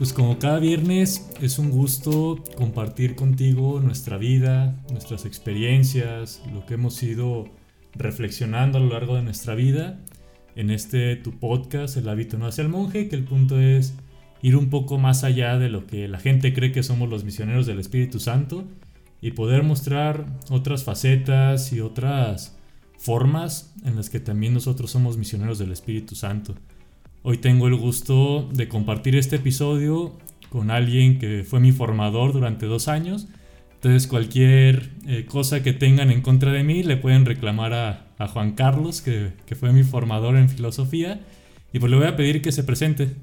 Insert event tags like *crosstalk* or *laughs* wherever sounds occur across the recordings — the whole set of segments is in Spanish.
Pues como cada viernes es un gusto compartir contigo nuestra vida, nuestras experiencias, lo que hemos ido reflexionando a lo largo de nuestra vida. En este tu podcast, El hábito no hace al monje, que el punto es ir un poco más allá de lo que la gente cree que somos los misioneros del Espíritu Santo y poder mostrar otras facetas y otras formas en las que también nosotros somos misioneros del Espíritu Santo. Hoy tengo el gusto de compartir este episodio con alguien que fue mi formador durante dos años. Entonces cualquier eh, cosa que tengan en contra de mí le pueden reclamar a, Juan Carlos, que, que, fue mi formador en filosofía. Y pues le voy a pedir que se presente.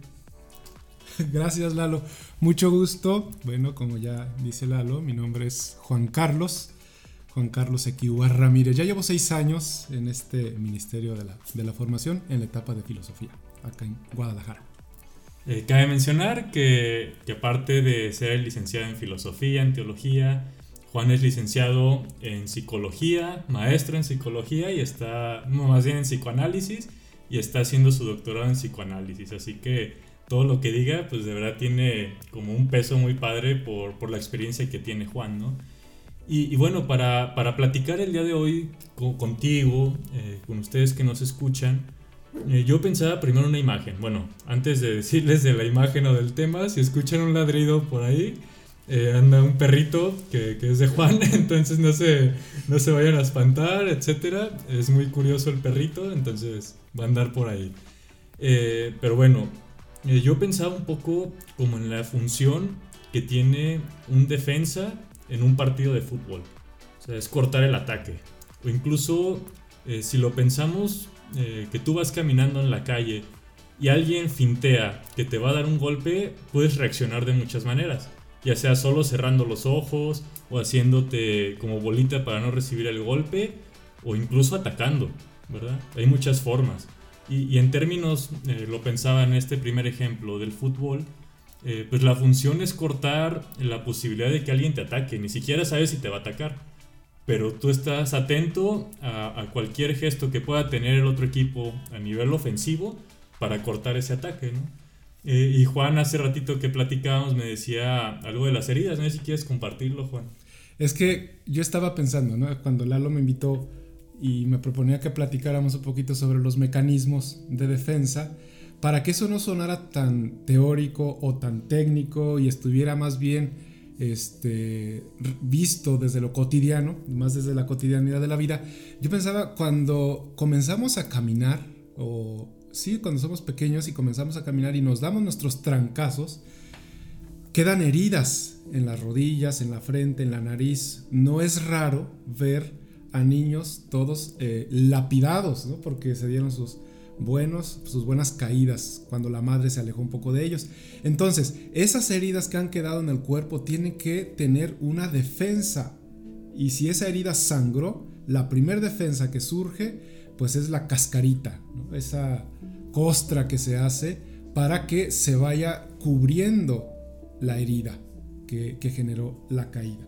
*laughs* Gracias Lalo, mucho gusto. Bueno, como ya dice Lalo, mi nombre es Juan Carlos. Juan Carlos Equiwa Ramírez. Ya llevo seis años en este Ministerio de la, de la Formación en la etapa de filosofía acá en Guadalajara. Eh, cabe mencionar que, que, aparte de ser licenciado en filosofía, en teología, Juan es licenciado en psicología, maestro en psicología y está, más bien en psicoanálisis y está haciendo su doctorado en psicoanálisis. Así que todo lo que diga, pues de verdad tiene como un peso muy padre por, por la experiencia que tiene Juan, ¿no? Y, y bueno, para, para, platicar el día de hoy contigo, eh, con ustedes que nos escuchan, eh, yo pensaba primero una imagen. Bueno, antes de *laughs* decirles de la imagen o del tema, si escuchan un ladrido por ahí, eh, anda un perrito que, que, es de Juan, *laughs* entonces no se, no se vayan a espantar, etc. Es muy curioso el perrito, entonces va a andar por ahí. Eh, pero bueno, yo pensaba un poco como en la función que tiene un defensa en un partido de fútbol. O sea, es cortar el ataque. O incluso, si lo pensamos eh, que tú vas caminando en la calle y alguien fintea que te va a dar un golpe, puedes reaccionar de muchas maneras. Ya sea solo cerrando los ojos o haciéndote como bolita para no recibir el golpe o incluso atacando, ¿verdad? Hay muchas formas. Y, en términos, eh, lo pensaba en este primer ejemplo del fútbol, eh, pues la función es cortar la posibilidad de que alguien te ataque, ni siquiera sabes si te va a atacar pero tú estás atento a, cualquier gesto que pueda tener el otro equipo a nivel ofensivo para cortar ese ataque. Eh, y Juan, hace ratito que platicábamos, me decía algo de las heridas, no sé si quieres compartirlo, Juan. Es que yo estaba pensando, ¿no? Cuando Lalo me invitó y me proponía que platicáramos un poquito sobre los mecanismos de defensa, para que eso no sonara tan teórico o tan técnico y estuviera más bien este, visto desde lo cotidiano, más desde la cotidianidad de la vida. Yo pensaba cuando comenzamos a caminar, o sí, cuando somos pequeños y comenzamos a caminar y nos damos nuestros trancazos, quedan heridas en las rodillas, en la frente, en la nariz. No es raro ver a niños todos eh, lapidados, ¿no? porque se dieron sus, buenos, sus buenas caídas cuando la madre se alejó un poco de ellos. Entonces, esas heridas que han quedado en el cuerpo tienen que tener una defensa. Y si esa herida sangró, la primera defensa que surge, pues es la cascarita, esa costra que se hace para que se vaya cubriendo la herida que, generó la caída.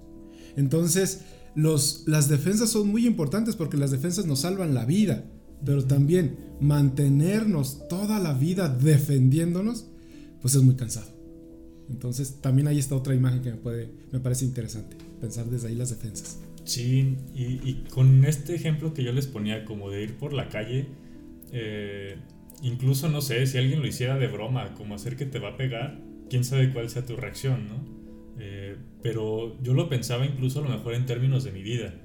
Entonces, los, las defensas son muy importantes porque las defensas nos salvan la vida pero también mantenernos toda la vida defendiéndonos, pues es muy cansado. Entonces también ahí está otra imagen que me, puede, me parece interesante, pensar desde ahí las defensas. Sí, y, con este ejemplo que yo les ponía como de ir por la calle, eh, incluso no sé, si alguien lo hiciera de broma, como hacer que te va a pegar, quién sabe cuál sea tu reacción, ¿no? Eh, pero yo lo pensaba incluso a lo mejor en términos de mi vida,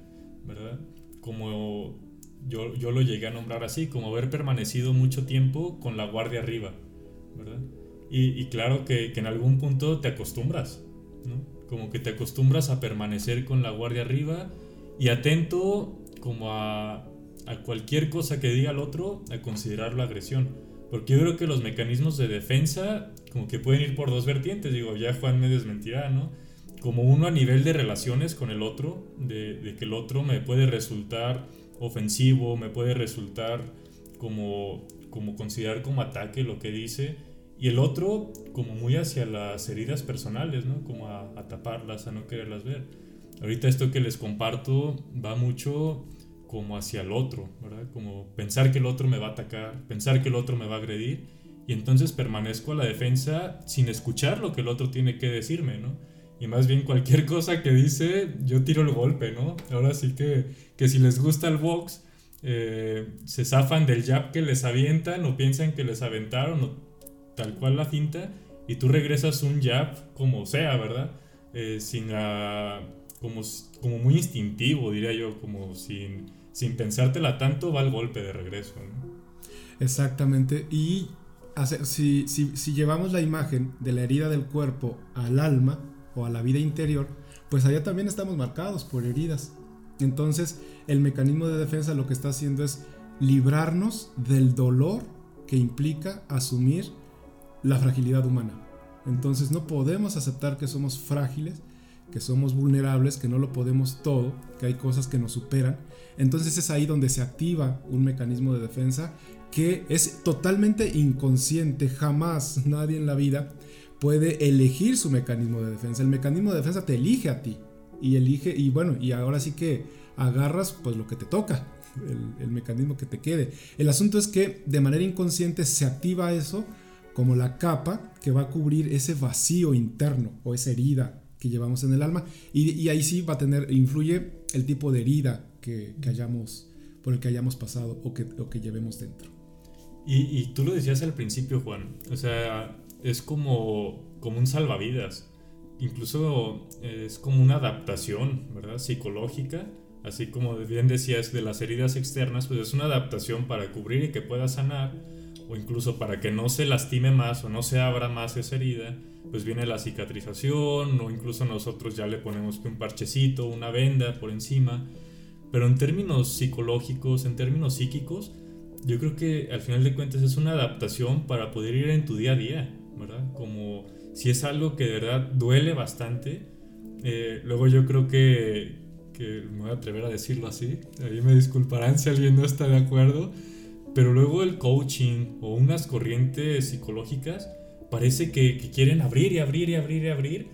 ¿verdad? Como yo, yo lo llegué a nombrar así, como haber permanecido mucho tiempo con la guardia arriba, ¿verdad? Y, claro que, en algún punto te acostumbras, ¿no? Como que te acostumbras a permanecer con la guardia arriba y atento como a, a cualquier cosa que diga el otro, a considerarlo agresión. Porque yo creo que los mecanismos de defensa como que pueden ir por dos vertientes, digo, ya Juan me desmentirá, ¿no? Como uno a nivel de relaciones con el otro, de que el otro me puede resultar ofensivo, me puede resultar como, como considerar como ataque lo que dice. Y el otro como muy hacia las heridas personales, ¿no? Como a, taparlas, a no quererlas ver. Ahorita esto que les comparto va mucho como hacia el otro, ¿verdad? Como pensar que el otro me va a atacar, pensar que el otro me va a agredir, y entonces permanezco a la defensa sin escuchar lo que el otro tiene que decirme, ¿no? Y más bien cualquier cosa que dice, yo tiro el golpe, ¿no? Ahora sí que, que si les gusta el box, eh, se zafan del jab que les avientan o piensan que les aventaron o tal cual la finta y tú regresas un jab como sea, ¿verdad? Eh, sin la, como, como muy instintivo, diría yo, como sin, sin pensártela tanto, va el golpe de regreso. ¿no? Exactamente. Y si, si, si llevamos la imagen de la herida del cuerpo al alma o a la vida interior, pues allá también estamos marcados por heridas. Entonces, el mecanismo de defensa lo que está haciendo es librarnos del dolor que implica asumir la fragilidad humana. Entonces, no podemos aceptar que somos frágiles, que somos vulnerables, que no lo podemos todo, que hay cosas que nos superan. Entonces es ahí donde se activa un mecanismo de defensa que es totalmente inconsciente, jamás *laughs* nadie en la vida puede elegir su mecanismo de defensa. El mecanismo de defensa te elige a ti y elige y bueno, y ahora sí que agarras pues lo que te toca, el, mecanismo que te quede. El asunto es que de manera inconsciente se activa eso como la capa que va a cubrir ese vacío interno o esa herida que llevamos en el alma y, y ahí sí va a tener, influye el tipo de herida que, que hayamos, por el que hayamos pasado o que, o que llevemos dentro. Y, tú lo decías al principio, Juan. O sea, es como, como un salvavidas. Incluso es como una adaptación, ¿verdad? Psicológica. Así como bien decías de las heridas externas, pues es una adaptación para cubrir y que pueda sanar. O incluso para que no se lastime más o no se abra más esa herida. Pues viene la cicatrización o incluso nosotros ya le ponemos un parchecito, una venda por encima. Pero en términos psicológicos, en términos psíquicos, yo creo que al final de cuentas es una adaptación para poder ir en tu día a día, ¿verdad? Como si es algo que de verdad duele bastante, eh, luego yo creo que, que, me voy a atrever a decirlo así, ahí me disculparán si alguien no está de acuerdo, pero luego el coaching o unas corrientes psicológicas parece que, que quieren abrir y abrir y abrir y abrir,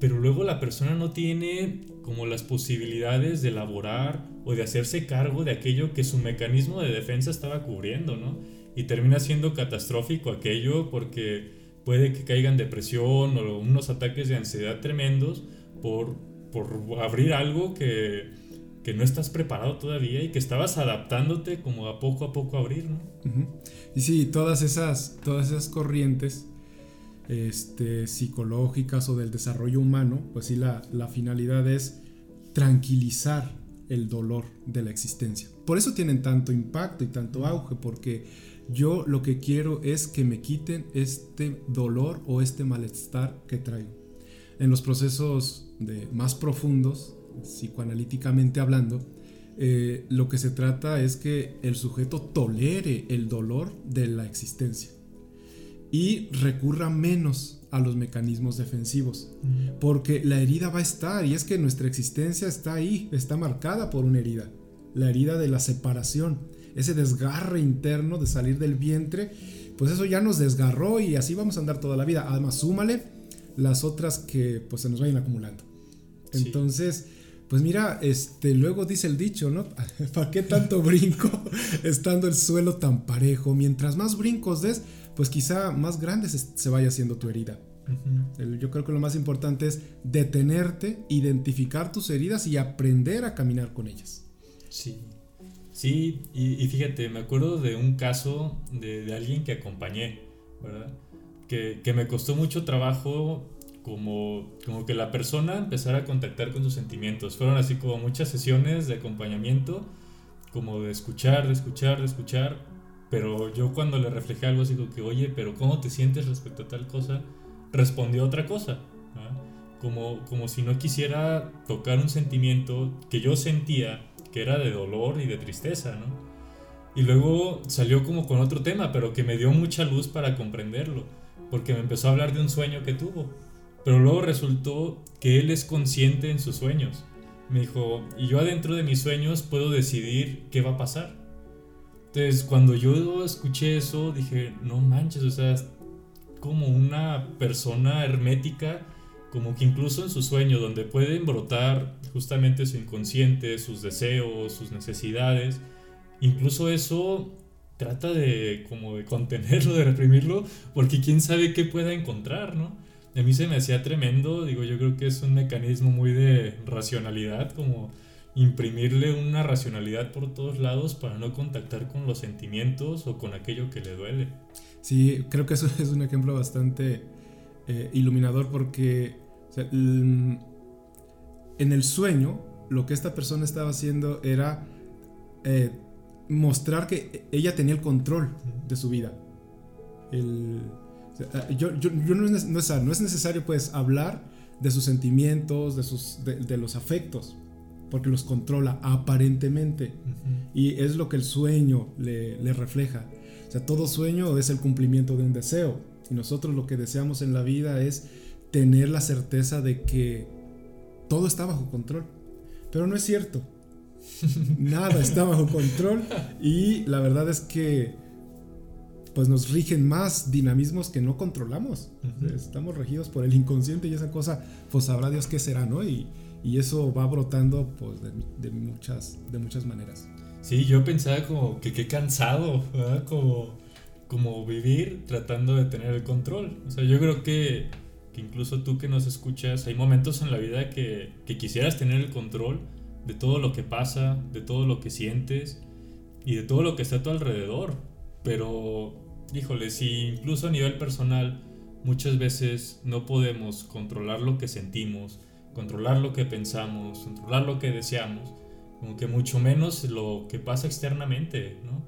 pero luego la persona no tiene como las posibilidades de elaborar o de hacerse cargo de aquello que su mecanismo de defensa estaba cubriendo, ¿no? Y termina siendo catastrófico aquello porque puede que caigan depresión o unos ataques de ansiedad tremendos por, por abrir algo que, que no estás preparado todavía y que estabas adaptándote como a poco a poco a abrir, ¿no? Y sí, todas esas, todas esas corrientes este, psicológicas o del desarrollo humano, pues sí, la, la finalidad es tranquilizar el dolor de la existencia. Por eso tienen tanto impacto y tanto auge, porque yo lo que quiero es que me quiten este dolor o este malestar que traigo. En los procesos de, más profundos, psicoanalíticamente hablando, eh, lo que se trata es que el sujeto tolere el dolor de la existencia y recurra menos a los mecanismos defensivos. Porque la herida va a estar y es que nuestra existencia está ahí, está marcada por una herida. La herida de la separación, ese desgarre interno de salir del vientre, pues eso ya nos desgarró y así vamos a andar toda la vida. Además, súmale las otras que pues se nos vayan acumulando. Entonces, pues mira, este, luego dice el dicho, ¿no? *laughs* ¿Para qué tanto brinco *laughs* estando el suelo tan parejo? Mientras más brincos des, pues quizá más grande se, vaya haciendo tu herida. Yo creo que lo más importante es detenerte, identificar tus heridas y aprender a caminar con ellas. Sí, sí, y, fíjate, me acuerdo de un caso de, alguien que acompañé. Que, que, me costó mucho trabajo como, como que la persona empezara a contactar con sus sentimientos. Fueron así como muchas sesiones de acompañamiento, como de escuchar, de escuchar, de escuchar, pero yo cuando le reflejé algo así como que, oye, pero ¿cómo te sientes respecto a tal cosa? Respondió otra cosa. Como, como si no quisiera tocar un sentimiento que yo sentía que era de dolor y de tristeza, ¿no? Y luego salió como con otro tema, pero que me dio mucha luz para comprenderlo, porque me empezó a hablar de un sueño que tuvo. Pero luego resultó que él es consciente en sus sueños. Me dijo, y yo adentro de mis sueños puedo decidir qué va a pasar. Entonces, cuando yo escuché eso, dije, no manches, o sea, como una persona hermética como que incluso en su sueño, donde pueden brotar justamente su inconsciente, sus deseos, sus necesidades, incluso eso trata de como de contenerlo, de reprimirlo, porque quién sabe qué pueda encontrar, ¿no? A mí se me hacía tremendo, digo, yo creo que es un mecanismo muy de racionalidad, como imprimirle una racionalidad por todos lados para no contactar con los sentimientos o con aquello que le duele. Sí, creo que eso *laughs* es un ejemplo bastante eh, iluminador porque en el sueño lo que esta persona estaba haciendo era eh, mostrar que ella tenía el control de su vida. yo, no, es, no, es, necesario pues hablar de sus sentimientos, de, sus, de los afectos, porque los controla aparentemente. Y es lo que el sueño le, refleja. O sea, todo sueño es el cumplimiento de un deseo. Y nosotros lo que deseamos en la vida es tener la certeza de que todo está bajo control. Pero no es cierto. *laughs* Nada está bajo control. Y la verdad es que pues nos rigen más dinamismos que no controlamos. Estamos regidos por el inconsciente y esa cosa, pues sabrá Dios qué será, ¿no? Y, y eso va brotando pues de, muchas, de muchas maneras. Sí, yo pensaba como que qué cansado, ¿verdad? Como, como vivir tratando de tener el control. O sea, yo creo que, que incluso tú que nos escuchas, hay momentos en la vida que, que quisieras tener el control de todo lo que pasa, de todo lo que sientes y de todo lo que está a tu alrededor. Pero, híjole, si incluso a nivel personal muchas veces no podemos controlar lo que sentimos, controlar lo que pensamos, controlar lo que deseamos, como que mucho menos lo que pasa externamente, ¿no?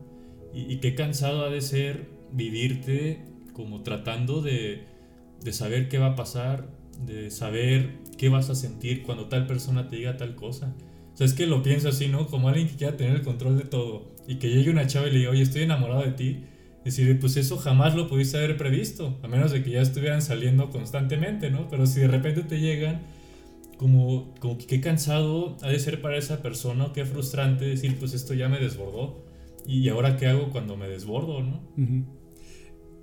Y, qué cansado ha de ser vivirte como tratando de, de saber qué va a pasar, de saber qué vas a sentir cuando tal persona te diga tal cosa. O sea, es que lo pienso así, ¿no? Como alguien que quiera tener el control de todo y que llegue una chava y le diga, oye, estoy enamorado de ti. Decir, pues eso jamás lo pudiste haber previsto, a menos de que ya estuvieran saliendo constantemente, ¿no? Pero si de repente te llegan como, como qué cansado ha de ser para esa persona, qué frustrante decir, pues esto ya me desbordó. Y ahora qué hago cuando me desbordo, ¿no?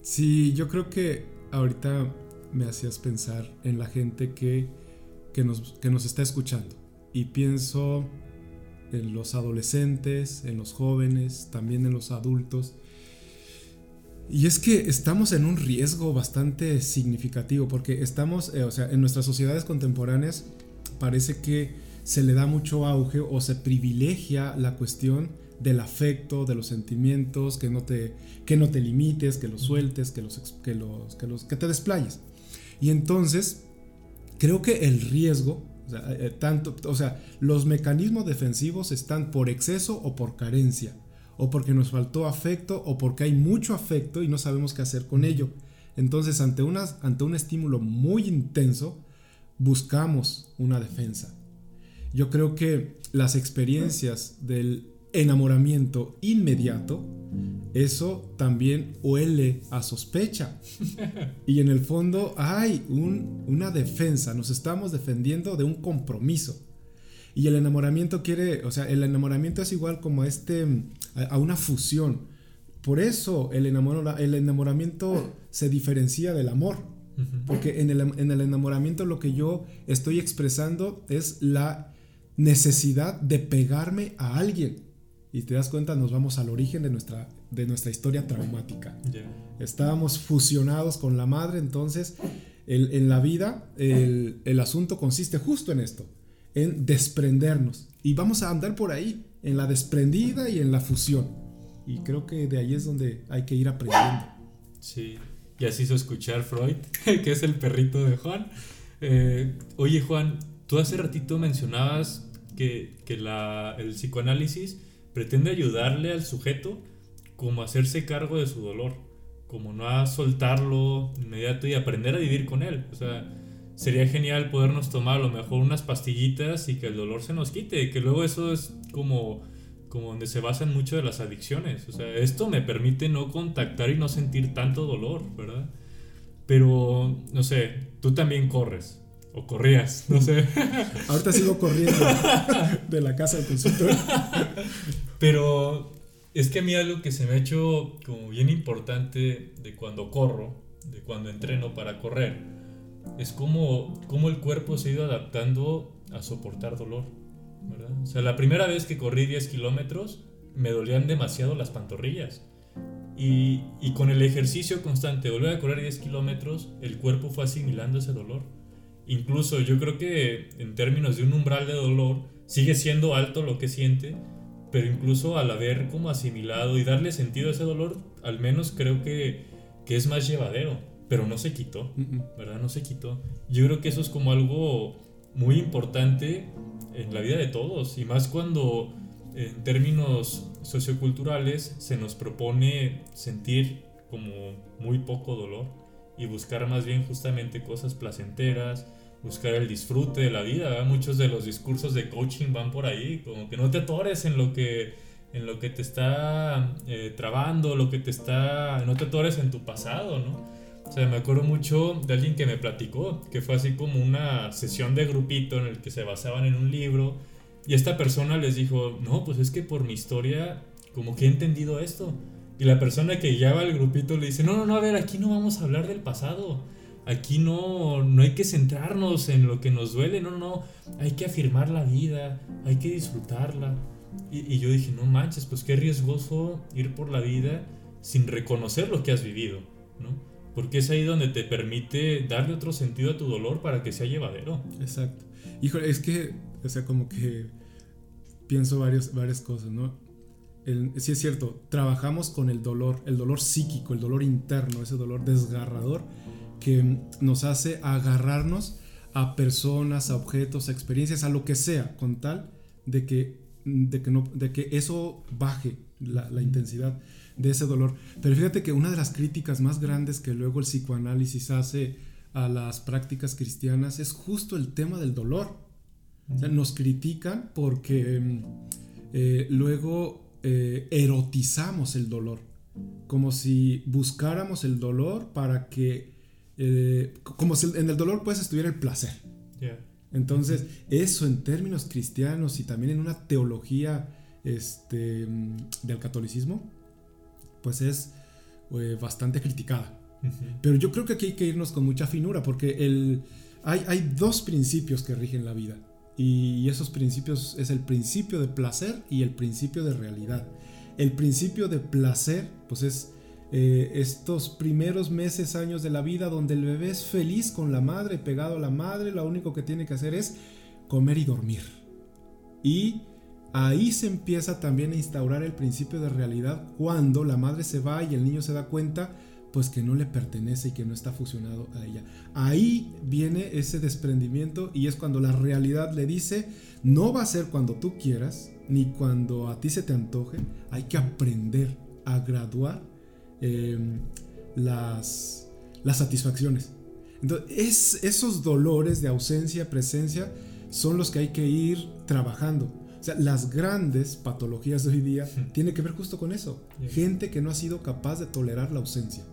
Sí, yo creo que ahorita me hacías pensar en la gente que, que, nos, que nos está escuchando. Y pienso en los adolescentes, en los jóvenes, también en los adultos. Y es que estamos en un riesgo bastante significativo porque estamos, eh, o sea, en nuestras sociedades contemporáneas parece que se le da mucho auge o se privilegia la cuestión del afecto, de los sentimientos, que no te, que no te limites, que los sueltes, que, los, que, los, que, los, que te desplayes. Y entonces, creo que el riesgo, o sea, eh, tanto, o sea, los mecanismos defensivos están por exceso o por carencia, o porque nos faltó afecto, o porque hay mucho afecto y no sabemos qué hacer con ello. Entonces, ante, ante un estímulo muy intenso, buscamos una defensa. Yo creo que las experiencias del enamoramiento inmediato, eso también huele a sospecha. Y en el fondo hay una defensa, nos estamos defendiendo de un compromiso. Y el enamoramiento quiere, o sea, el enamoramiento es igual como a, este, a, una fusión. Por eso el, el enamoramiento se diferencia del amor porque en el, en el enamoramiento lo que yo estoy expresando es la necesidad de pegarme a alguien. Y te das cuenta, nos vamos al origen de nuestra, de nuestra historia traumática. Estábamos fusionados con la madre, entonces en la vida el, el, asunto consiste justo en esto, en desprendernos. Y vamos a andar por ahí, en la desprendida y en la fusión. Y creo que de ahí es donde hay que ir aprendiendo. Sí, y así hizo escuchar Freud, *laughs* que es el perrito de Juan. Eh, oye Juan, tú hace ratito mencionabas que, que la, el psicoanálisis pretende ayudarle al sujeto como hacerse cargo de su dolor, como no a soltarlo inmediato y aprender a vivir con él. O sea, sería genial podernos tomar a lo mejor unas pastillitas y que el dolor se nos quite, que luego eso es como como donde se basan mucho de las adicciones. O sea, esto me permite no contactar y no sentir tanto dolor, ¿verdad? Pero, no sé, tú también corres. O corrías, no sé. Ahorita sigo corriendo de la casa al consultorio. Pero es que a mí algo que se me ha hecho como bien importante de cuando corro, de cuando entreno para correr, es como, como el cuerpo se ha ido adaptando a soportar dolor. ¿verdad? O sea, la primera vez que corrí 10 kilómetros me dolían demasiado las pantorrillas. Y, y, con el ejercicio constante, volver a correr 10 kilómetros, el cuerpo fue asimilando ese dolor. Incluso yo creo que en términos de un umbral de dolor, sigue siendo alto lo que siente, pero incluso al haber como asimilado y darle sentido a ese dolor, al menos creo que, que es más llevadero, pero no se quitó, ¿verdad? No se quitó. Yo creo que eso es como algo muy importante en la vida de todos, y más cuando en términos socioculturales se nos propone sentir como muy poco dolor y buscar más bien justamente cosas placenteras, buscar el disfrute de la vida. Muchos de los discursos de coaching van por ahí, como que no te atores en lo que, en lo que te está eh, trabando, lo que te está... No te atores en tu pasado, ¿no? O sea, me acuerdo mucho de alguien que me platicó, que fue así como una sesión de grupito en el que se basaban en un libro y esta persona les dijo, no, pues es que por mi historia como que he entendido esto. Y la persona que lleva el grupito le dice, no, no, no, a ver, aquí no vamos a hablar del pasado Aquí no, no hay que centrarnos en lo que nos duele, no, no, hay que afirmar la vida, hay que disfrutarla. Y, yo dije, no manches, pues qué riesgoso ir por la vida sin reconocer lo que has vivido, ¿no? Porque es ahí donde te permite darle otro sentido a tu dolor para que sea llevadero. Exacto. Híjole, es que, o sea, como que pienso varios, varias cosas, ¿no? El, sí es cierto, trabajamos con el dolor, el dolor psíquico, el dolor interno, ese dolor desgarrador que nos hace agarrarnos a personas, a objetos, a experiencias, a lo que sea, con tal de que, de que, no, de que eso baje la, la, intensidad de ese dolor. Pero fíjate que una de las críticas más grandes que luego el psicoanálisis hace a las prácticas cristianas es justo el tema del dolor. O sea, nos critican porque eh, luego eh, erotizamos el dolor, como si buscáramos el dolor para que eh, como si en el dolor pues estuviera el placer. Entonces, eso en términos cristianos y también en una teología este, del catolicismo, pues es eh, bastante criticada. Pero yo creo que aquí hay que irnos con mucha finura porque el, hay, hay dos principios que rigen la vida. Y esos principios es el principio de placer y el principio de realidad. El principio de placer, pues es eh, estos primeros meses, años de la vida, donde el bebé es feliz con la madre, pegado a la madre, lo único que tiene que hacer es comer y dormir. Y ahí se empieza también a instaurar el principio de realidad cuando la madre se va y el niño se da cuenta pues que no le pertenece y que no está fusionado a ella. Ahí viene ese desprendimiento y es cuando la realidad le dice, no va a ser cuando tú quieras, ni cuando a ti se te antoje, hay que aprender a graduar Em, las, las satisfacciones. Entonces, esos dolores de ausencia, presencia, son los que hay que ir trabajando. O sea, las grandes patologías de hoy día tienen que ver justo con eso. Gente que no ha sido capaz de tolerar la ausencia.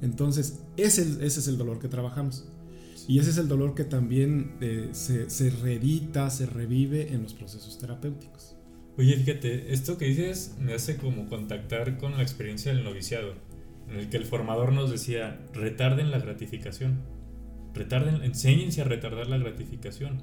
Entonces, ese, ese es el dolor que trabajamos. Y ese es el dolor que también eh, se, se reedita, se revive en los procesos terapéuticos. Oye, fíjate, esto que dices me hace como contactar con la experiencia del noviciado, en el que el formador nos decía, retarden la gratificación, retarden, enséñense a retardar la gratificación,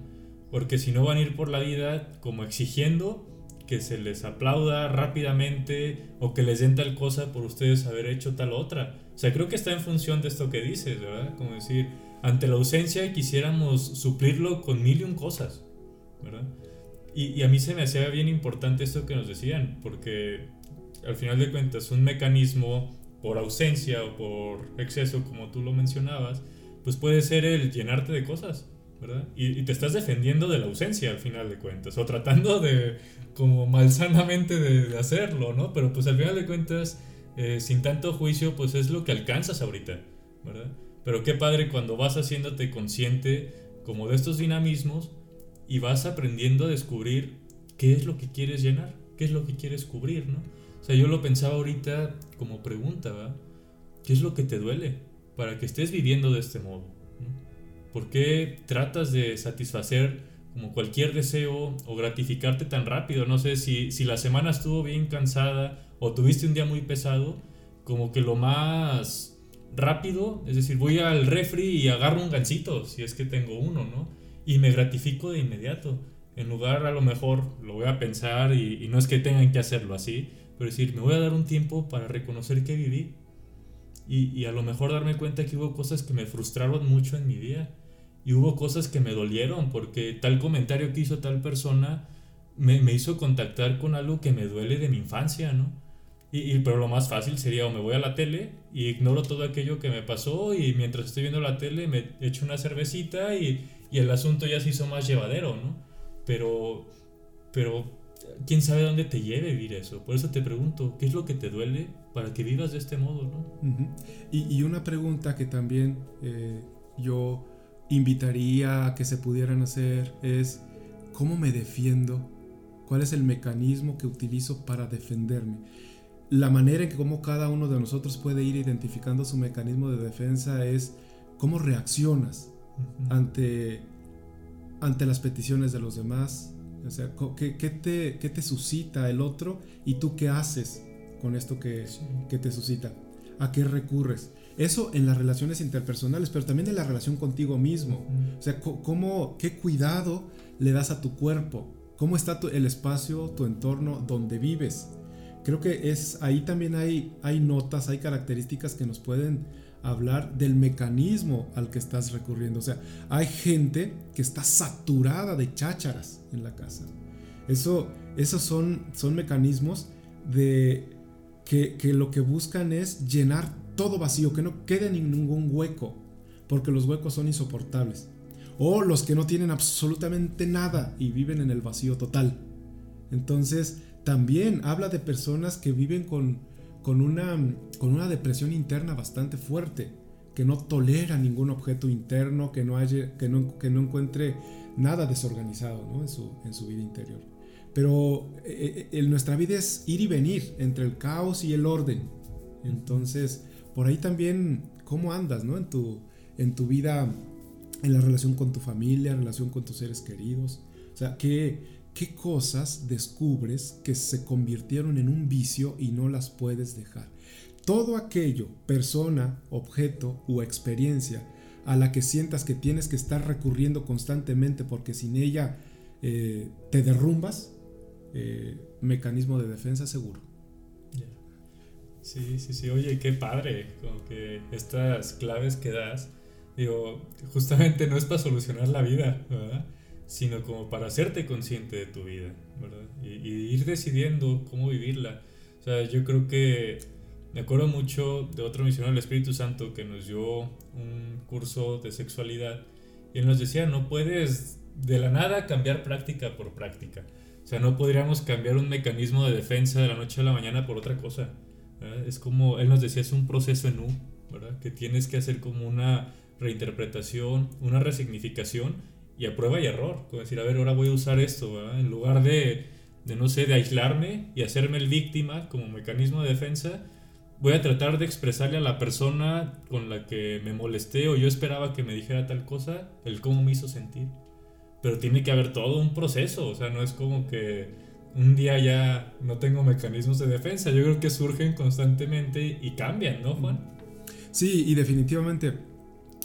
porque si no van a ir por la vida como exigiendo que se les aplauda rápidamente o que les den tal cosa por ustedes haber hecho tal otra. O sea, creo que está en función de esto que dices, ¿verdad? Como decir, ante la ausencia quisiéramos suplirlo con mil y un cosas, ¿verdad? Y, a mí se me hacía bien importante esto que nos decían, porque al final de cuentas un mecanismo por ausencia o por exceso, como tú lo mencionabas, pues puede ser el llenarte de cosas, ¿verdad? Y, te estás defendiendo de la ausencia al final de cuentas, o tratando de, como malsanamente de, hacerlo, ¿no? Pero pues al final de cuentas, eh, sin tanto juicio, pues es lo que alcanzas ahorita, ¿verdad? Pero qué padre cuando vas haciéndote consciente como de estos dinamismos, y vas aprendiendo a descubrir qué es lo que quieres llenar, qué es lo que quieres cubrir, ¿no? O sea, yo lo pensaba ahorita como pregunta, ¿verdad? ¿Qué es lo que te duele para que estés viviendo de este modo? ¿Por qué tratas de satisfacer como cualquier deseo o gratificarte tan rápido? No sé si, si la semana estuvo bien cansada o tuviste un día muy pesado, como que lo más rápido, es decir, voy al refri y agarro un gansito, si es que tengo uno, ¿no? Y me gratifico de inmediato. En lugar, a lo mejor, lo voy a pensar y, y no es que tengan que hacerlo así, pero decir, me voy a dar un tiempo para reconocer que viví. Y, y, a lo mejor darme cuenta que hubo cosas que me frustraron mucho en mi día. Y hubo cosas que me dolieron porque tal comentario que hizo tal persona me, me hizo contactar con algo que me duele de mi infancia, ¿no? Y, pero lo más fácil sería o me voy a la tele y ignoro todo aquello que me pasó y mientras estoy viendo la tele me echo una cervecita y, y el asunto ya se hizo más llevadero, ¿no? Pero, pero, ¿quién sabe dónde te lleve vivir eso? Por eso te pregunto, ¿qué es lo que te duele para que vivas de este modo, ¿no? y, y, una pregunta que también eh, yo invitaría a que se pudieran hacer es, ¿cómo me defiendo? ¿Cuál es el mecanismo que utilizo para defenderme? la manera en que como cada uno de nosotros puede ir identificando su mecanismo de defensa es cómo reaccionas ante, ante las peticiones de los demás. O sea, ¿qué, qué, te, ¿qué, te, suscita el otro y tú qué haces con esto que, que te suscita? ¿A qué recurres? Eso en las relaciones interpersonales, pero también en la relación contigo mismo. O sea, cómo, ¿qué cuidado le das a tu cuerpo? ¿Cómo está tu, el espacio, tu entorno donde vives? creo que es ahí también hay, hay notas, hay características que nos pueden hablar del mecanismo al que estás recurriendo. O sea, hay gente que está saturada de chácharas en la casa. Eso, esos son, son mecanismos de que, que lo que buscan es llenar todo vacío, que no quede ningún hueco, porque los huecos son insoportables. O los que no tienen absolutamente nada y viven en el vacío total. Entonces, también habla de personas que viven con, con, una, con una depresión interna bastante fuerte, que no tolera ningún objeto interno, que no, que no, que no encuentre nada desorganizado ¿no? en, su, en su vida interior. Pero eh, eh, nuestra vida es ir y venir entre el caos y el orden. Entonces, por ahí también, ¿cómo andas ¿no? en, tu, en tu vida, en la relación con tu familia, en relación con tus seres queridos? O sea, ¿qué, ¿Qué cosas descubres que se convirtieron en un vicio y no las puedes dejar? Todo aquello, persona, objeto u experiencia a la que sientas que tienes que estar recurriendo constantemente porque sin ella eh, te derrumbas, eh, mecanismo de defensa seguro. Sí, sí, sí, oye, qué padre, como que estas claves que das, digo, justamente no es para solucionar la vida, ¿verdad? Sino como para hacerte consciente de tu vida, ¿verdad? Y, ir decidiendo cómo vivirla. O sea, yo creo que me acuerdo mucho de otro misionero del Espíritu Santo que nos dio un curso de sexualidad y él nos decía, no puedes de la nada cambiar práctica por práctica. O sea, no podríamos cambiar un mecanismo de defensa de la noche a la mañana por otra cosa. Es como, él nos decía, es un proceso en U, ¿verdad? Que tienes que hacer como una reinterpretación, una resignificación y a prueba y error. Como decir, a ver, ahora voy a usar esto. En lugar de, de, no sé, de aislarme y hacerme el víctima como mecanismo de defensa, voy a tratar de expresarle a la persona con la que me molesté o yo esperaba que me dijera tal cosa, el cómo me hizo sentir. Pero tiene que haber todo un proceso, o sea, no es como que un día ya no tengo mecanismos de defensa, yo creo que surgen constantemente y cambian, ¿no, Juan? Sí, y definitivamente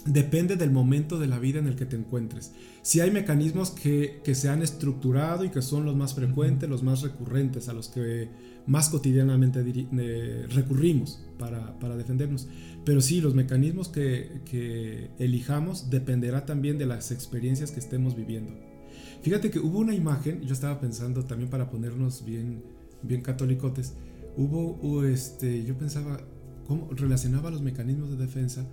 depende del momento de la vida en el que te encuentres. Si hay mecanismos que, se han estructurado y que son los más frecuentes, los más recurrentes, a los que más cotidianamente eh, recurrimos para, defendernos. Pero sí, los mecanismos que, elijamos dependerá también de las experiencias que estemos viviendo. Fíjate que hubo una imagen, yo estaba pensando también para ponernos bien, bien catolicotes, hubo, este, yo pensaba, ¿cómo relacionaba los mecanismos de defensa?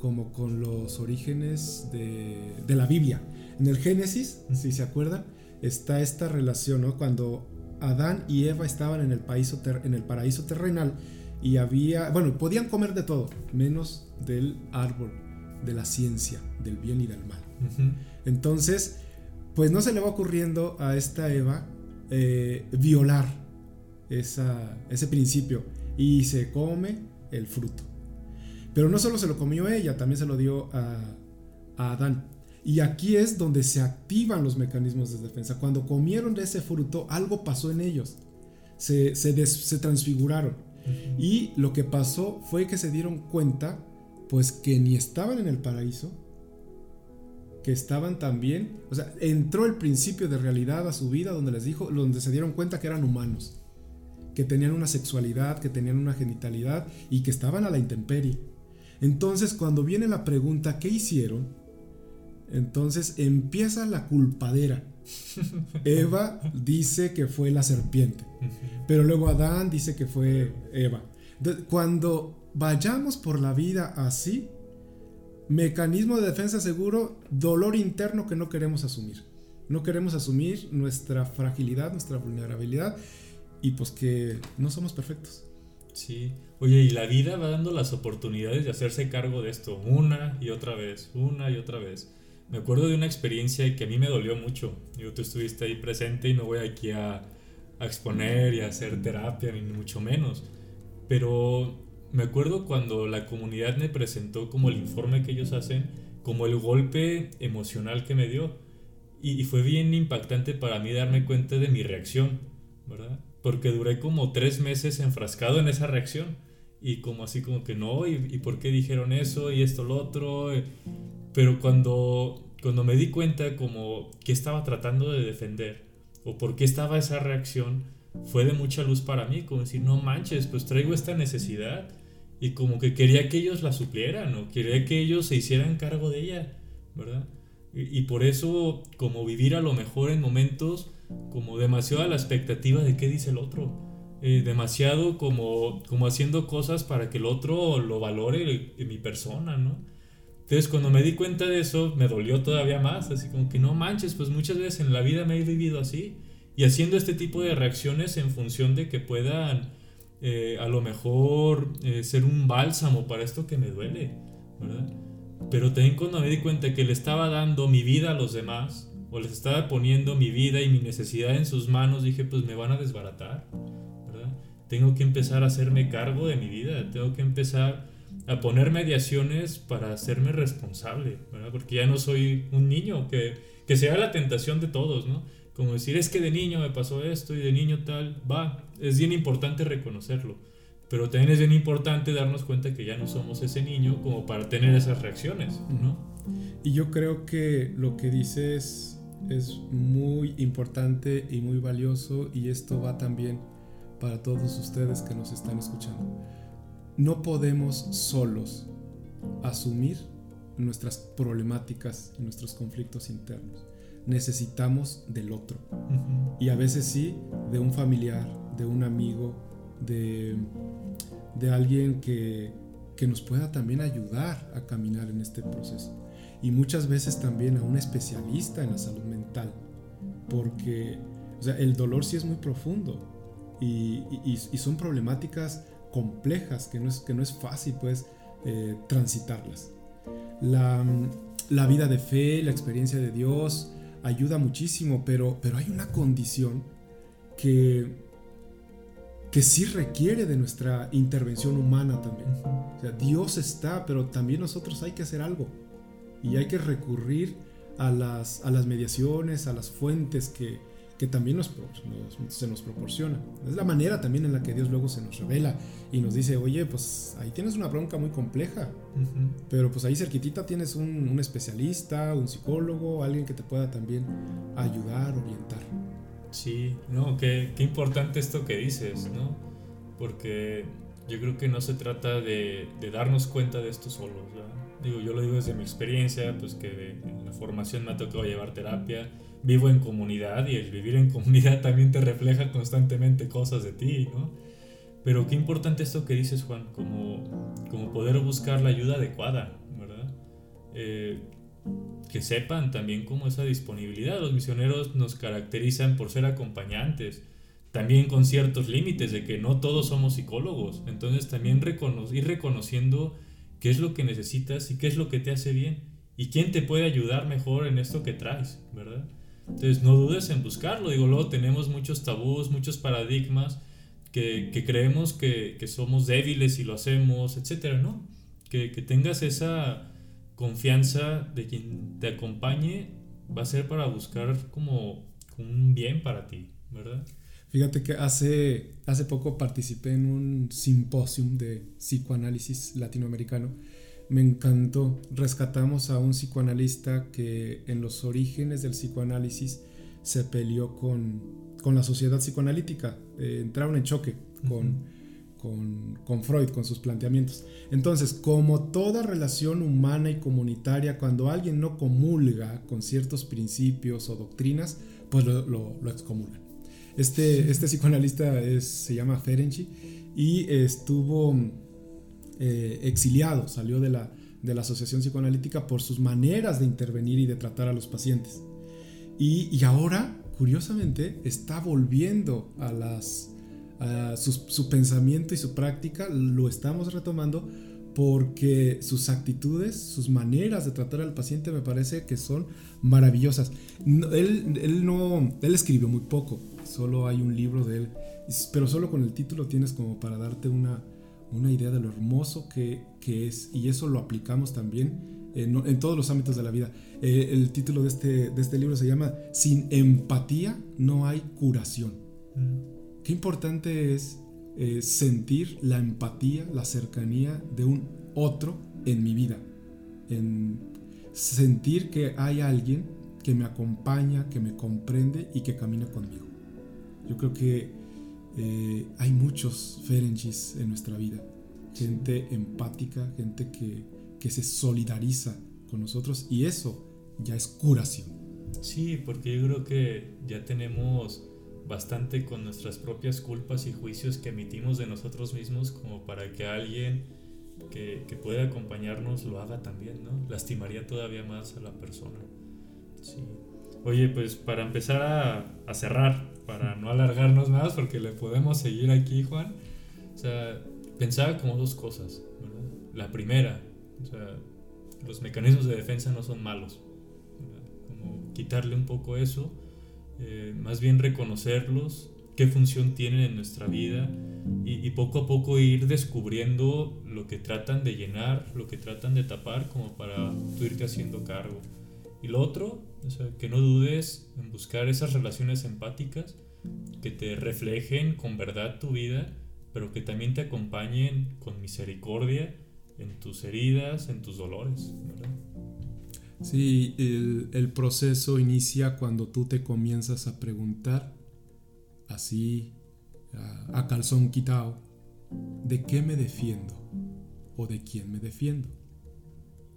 Como con los orígenes de, de la Biblia. En el Génesis, si se acuerdan, está esta relación, ¿no? Cuando Adán y Eva estaban en el, paraíso en el paraíso terrenal y había, bueno, podían comer de todo, menos del árbol de la ciencia, del bien y del mal. Entonces, pues no se le va ocurriendo a esta Eva eh, violar esa, ese principio y se come el fruto. Pero no solo se lo comió ella, también se lo dio a, Adán. Y aquí es donde se activan los mecanismos de defensa. Cuando comieron de ese fruto, algo pasó en ellos. Se, se, transfiguraron. Y lo que pasó fue que se dieron cuenta Pues que ni estaban en el paraíso, que estaban también, o sea, entró el principio de realidad a su vida donde les dijo, donde se dieron cuenta que eran humanos, que tenían una sexualidad, que tenían una genitalidad y que estaban a la intemperie. Entonces, cuando viene la pregunta, ¿qué hicieron? Entonces empieza la culpadera. *laughs* Eva dice que fue la serpiente, pero luego Adán dice que fue Eva. Cuando vayamos por la vida así, Mecanismo de defensa seguro, dolor interno que no queremos asumir. No queremos asumir nuestra fragilidad, nuestra vulnerabilidad y pues que no somos perfectos. Sí. Oye, y la vida va dando las oportunidades de hacerse cargo de esto una y otra vez, una y otra vez. Me acuerdo de una experiencia que a mí me dolió mucho. Yo, tú estuviste ahí presente y no voy aquí a, a exponer y hacer terapia, ni mucho menos. Pero me acuerdo cuando la comunidad me presentó como el informe que ellos hacen, como el golpe emocional que me dio. Y, fue bien impactante para mí darme cuenta de mi reacción, ¿verdad? Porque duré como tres meses enfrascado en esa reacción. Y como así como que no, ¿y, y por qué dijeron eso? Y esto, lo otro. Pero cuando, cuando me di cuenta como que estaba tratando de defender, o por qué estaba esa reacción, fue de mucha luz para mí, como decir, no manches, pues traigo esta necesidad y como que quería que ellos la suplieran o quería que ellos se hicieran cargo de ella, ¿verdad? Y, por eso como vivir a lo mejor en momentos como demasiado a la expectativa de qué dice el otro, eh, demasiado como, como haciendo cosas para que el otro lo valore en mi persona, ¿no? Entonces cuando me di cuenta de eso me dolió todavía más, así como que no manches, pues muchas veces en la vida me he vivido así y haciendo este tipo de reacciones en función de que puedan eh, a lo mejor eh, ser un bálsamo para esto que me duele, ¿verdad? Pero también cuando me di cuenta que le estaba dando mi vida a los demás, o les estaba poniendo mi vida y mi necesidad en sus manos, dije, pues me van a desbaratar, ¿verdad? Tengo que empezar a hacerme cargo de mi vida, tengo que empezar a poner mediaciones para hacerme responsable, ¿verdad? Porque ya no soy un niño, que, que sea la tentación de todos, ¿no? Como decir, es que de niño me pasó esto y de niño tal, va, es bien importante reconocerlo. Pero también es bien importante darnos cuenta que ya no somos ese niño como para tener esas reacciones, ¿no? Y yo creo que lo que dices es muy importante y muy valioso y esto va también para todos ustedes que nos están escuchando. No podemos solos asumir nuestras problemáticas y nuestros conflictos internos necesitamos del otro. Y a veces sí, de un familiar, de un amigo, de, de alguien que, que nos pueda también ayudar a caminar en este proceso. Y muchas veces también a un especialista en la salud mental, porque o sea, el dolor sí es muy profundo y, y, son problemáticas complejas que no es, que no es fácil pues eh, transitarlas. La, la, vida de fe, la experiencia de Dios, ayuda muchísimo, pero, pero hay una condición que, que sí requiere de nuestra intervención humana también. O sea, Dios está, pero también nosotros hay que hacer algo. Y hay que recurrir a las, a las mediaciones, a las fuentes que, que también nos, se nos proporciona. Es la manera también en la que Dios luego se nos revela y nos dice, oye, pues ahí tienes una bronca muy compleja, pero pues ahí cerquitita tienes un, un, especialista, un psicólogo, alguien que te pueda también ayudar, orientar. Sí, no, qué, qué importante esto que dices, ¿no? Porque yo creo que no se trata de, de darnos cuenta de esto solos, Digo, yo lo digo desde mi experiencia, pues que en la formación me ha tocado llevar terapia, vivo en comunidad y el vivir en *laughs* comunidad también te refleja constantemente cosas de ti, ¿no? Pero qué importante esto que dices, Juan, como, como poder buscar la ayuda adecuada, ¿verdad? Eh, que sepan también cómo esa disponibilidad. Los misioneros nos caracterizan por ser acompañantes, también con ciertos límites de que no todos somos psicólogos. Entonces también ir reconociendo qué es lo que necesitas y qué es lo que te hace bien y quién te puede ayudar mejor en esto que traes, ¿verdad? Entonces no dudes en buscarlo. Digo, luego tenemos muchos tabús, muchos paradigmas que, que creemos que, que, somos débiles y lo hacemos, etcétera, ¿no? Que, que tengas esa confianza de quien te acompañe va a ser para buscar como un bien para ti, ¿verdad? Fíjate que hace, hace poco participé en un simposium de psicoanálisis latinoamericano me encantó. Rescatamos a un psicoanalista que en los orígenes del psicoanálisis se peleó con, con la sociedad psicoanalítica. Eh, entraron en choque con, con, con, Freud, con sus planteamientos. Entonces, como toda relación humana y comunitaria, cuando alguien no comulga con ciertos principios o doctrinas, pues lo, lo, lo excomulgan. Este, este psicoanalista es, se llama Ferenczi y estuvo eh, exiliado, salió de la, de la Asociación Psicoanalítica por sus maneras de intervenir y de tratar a los pacientes. Y, y ahora, curiosamente, está volviendo a las... A su, su, pensamiento y su práctica lo estamos retomando porque sus actitudes, sus maneras de tratar al paciente me parece que son maravillosas. él, él, no, él escribió muy poco, solo hay un libro de él, pero solo con el título tienes como para darte una, una idea de lo hermoso que, que es y eso lo aplicamos también en, en todos los ámbitos de la vida. Eh, el título de este, de este libro se llama Sin empatía no hay curación. Mm. Qué importante es eh, sentir la empatía, la cercanía de un otro en mi vida. En sentir que hay alguien que me acompaña, que me comprende y que camina conmigo. Yo creo que eh, hay muchos Ferenchis en nuestra vida. Gente empática, gente que, que se solidariza con nosotros y eso ya es curación. Sí, porque yo creo que ya tenemos bastante con nuestras propias culpas y juicios que emitimos de nosotros mismos como para que alguien que, que pueda acompañarnos lo haga también, ¿no? Lastimaría todavía más a la persona. Sí. Oye, pues para empezar a, a cerrar, para no alargarnos más, porque le podemos seguir aquí, Juan. O sea, pensaba como dos cosas, ¿verdad? La primera, o sea, los mecanismos de defensa no son malos. Como quitarle un poco eso, eh, más bien reconocerlos, qué función tienen en nuestra vida y, y, poco a poco ir descubriendo lo que tratan de llenar, lo que tratan de tapar, como para tú irte haciendo cargo. Y lo otro, o sea, que no dudes en buscar esas relaciones empáticas que te reflejen con verdad tu vida, pero que también te acompañen con misericordia en tus heridas, en tus dolores. ¿verdad? Sí, el, proceso inicia cuando tú te comienzas a preguntar, así, a, a calzón quitado, ¿de qué me defiendo? ¿O de quién me defiendo?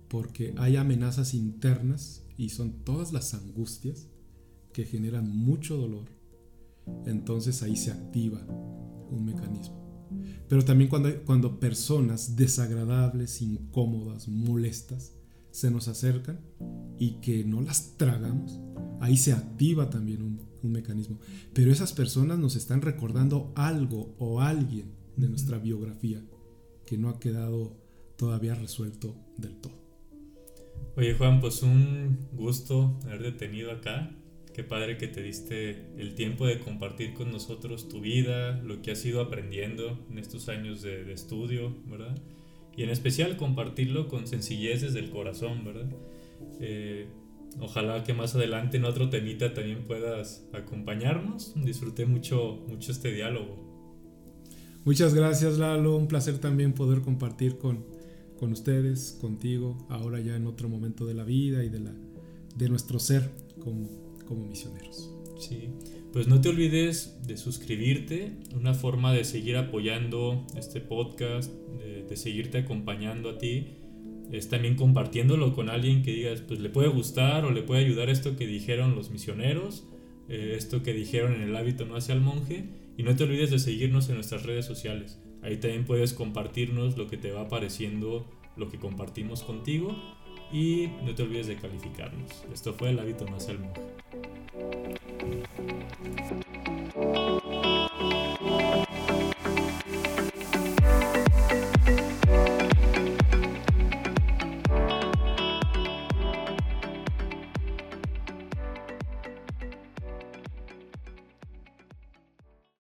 Porque hay amenazas internas y son todas las angustias que generan mucho dolor, entonces ahí se activa un mecanismo. Pero también cuando, cuando personas desagradables, incómodas, molestas, se nos acercan y que no las tragamos, ahí se activa también un, un mecanismo. Pero esas personas nos están recordando algo o alguien de nuestra biografía que no ha quedado todavía resuelto del todo. Oye Juan, pues un gusto haberte tenido acá. Qué padre que te diste el tiempo de compartir con nosotros tu vida, lo que has ido aprendiendo en estos años de, estudio, ¿verdad? Y en especial compartirlo con sencillez desde el corazón, ¿verdad? Eh, ojalá que más adelante en otro temita también puedas acompañarnos. Disfruté mucho, mucho este diálogo. Muchas gracias Lalo, un placer también poder compartir con, con ustedes, contigo, ahora ya en otro momento de la vida y de, la, de nuestro ser como, como misioneros. Sí, pues no te olvides de suscribirte, una forma de seguir apoyando este podcast, de, seguirte acompañando a ti, es también compartiéndolo con alguien que digas, pues le puede gustar o le puede ayudar esto que dijeron los misioneros, eh, esto que dijeron en el hábito no hacia el monje, y no te olvides de seguirnos en nuestras redes sociales. Ahí también puedes compartirnos lo que te va pareciendo, lo que compartimos contigo y no te olvides de calificarnos. Esto fue el hábito más al